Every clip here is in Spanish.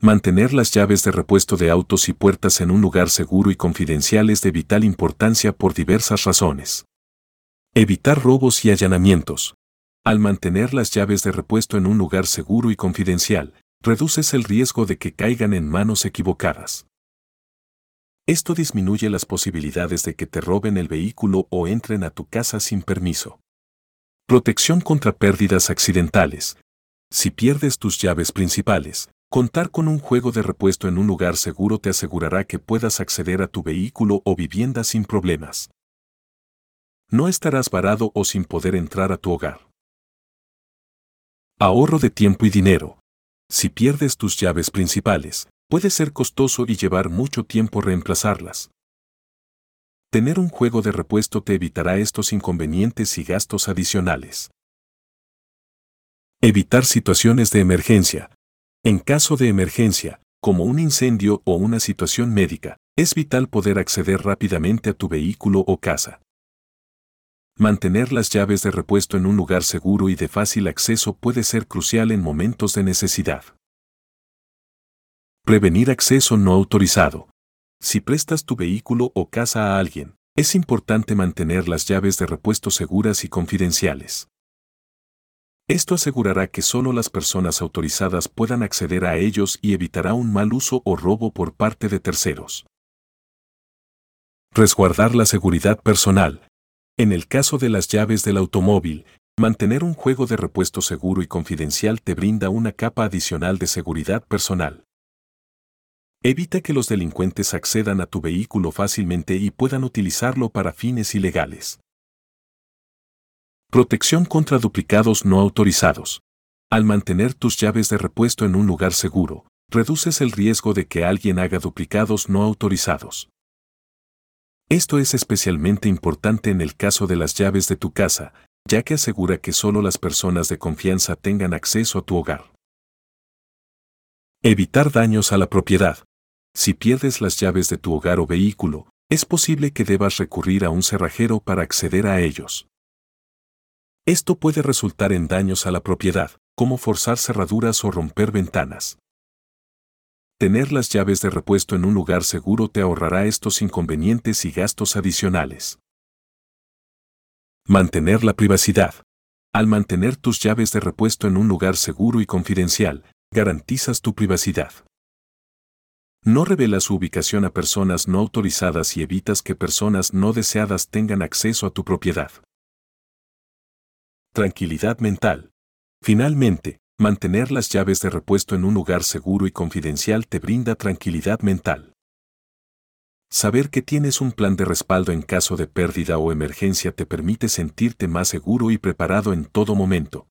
Mantener las llaves de repuesto de autos y puertas en un lugar seguro y confidencial es de vital importancia por diversas razones. Evitar robos y allanamientos. Al mantener las llaves de repuesto en un lugar seguro y confidencial, reduces el riesgo de que caigan en manos equivocadas. Esto disminuye las posibilidades de que te roben el vehículo o entren a tu casa sin permiso. Protección contra pérdidas accidentales. Si pierdes tus llaves principales, contar con un juego de repuesto en un lugar seguro te asegurará que puedas acceder a tu vehículo o vivienda sin problemas. No estarás varado o sin poder entrar a tu hogar. Ahorro de tiempo y dinero. Si pierdes tus llaves principales, puede ser costoso y llevar mucho tiempo reemplazarlas. Tener un juego de repuesto te evitará estos inconvenientes y gastos adicionales. Evitar situaciones de emergencia. En caso de emergencia, como un incendio o una situación médica, es vital poder acceder rápidamente a tu vehículo o casa. Mantener las llaves de repuesto en un lugar seguro y de fácil acceso puede ser crucial en momentos de necesidad. Prevenir acceso no autorizado. Si prestas tu vehículo o casa a alguien, es importante mantener las llaves de repuesto seguras y confidenciales. Esto asegurará que solo las personas autorizadas puedan acceder a ellos y evitará un mal uso o robo por parte de terceros. Resguardar la seguridad personal. En el caso de las llaves del automóvil, mantener un juego de repuesto seguro y confidencial te brinda una capa adicional de seguridad personal. Evita que los delincuentes accedan a tu vehículo fácilmente y puedan utilizarlo para fines ilegales. Protección contra duplicados no autorizados. Al mantener tus llaves de repuesto en un lugar seguro, reduces el riesgo de que alguien haga duplicados no autorizados. Esto es especialmente importante en el caso de las llaves de tu casa, ya que asegura que solo las personas de confianza tengan acceso a tu hogar. Evitar daños a la propiedad. Si pierdes las llaves de tu hogar o vehículo, es posible que debas recurrir a un cerrajero para acceder a ellos. Esto puede resultar en daños a la propiedad, como forzar cerraduras o romper ventanas. Tener las llaves de repuesto en un lugar seguro te ahorrará estos inconvenientes y gastos adicionales. Mantener la privacidad. Al mantener tus llaves de repuesto en un lugar seguro y confidencial, garantizas tu privacidad. No revelas su ubicación a personas no autorizadas y evitas que personas no deseadas tengan acceso a tu propiedad. Tranquilidad mental. Finalmente, Mantener las llaves de repuesto en un lugar seguro y confidencial te brinda tranquilidad mental. Saber que tienes un plan de respaldo en caso de pérdida o emergencia te permite sentirte más seguro y preparado en todo momento.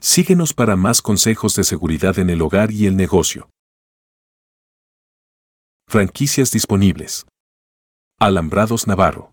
Síguenos para más consejos de seguridad en el hogar y el negocio. Franquicias disponibles. Alambrados Navarro.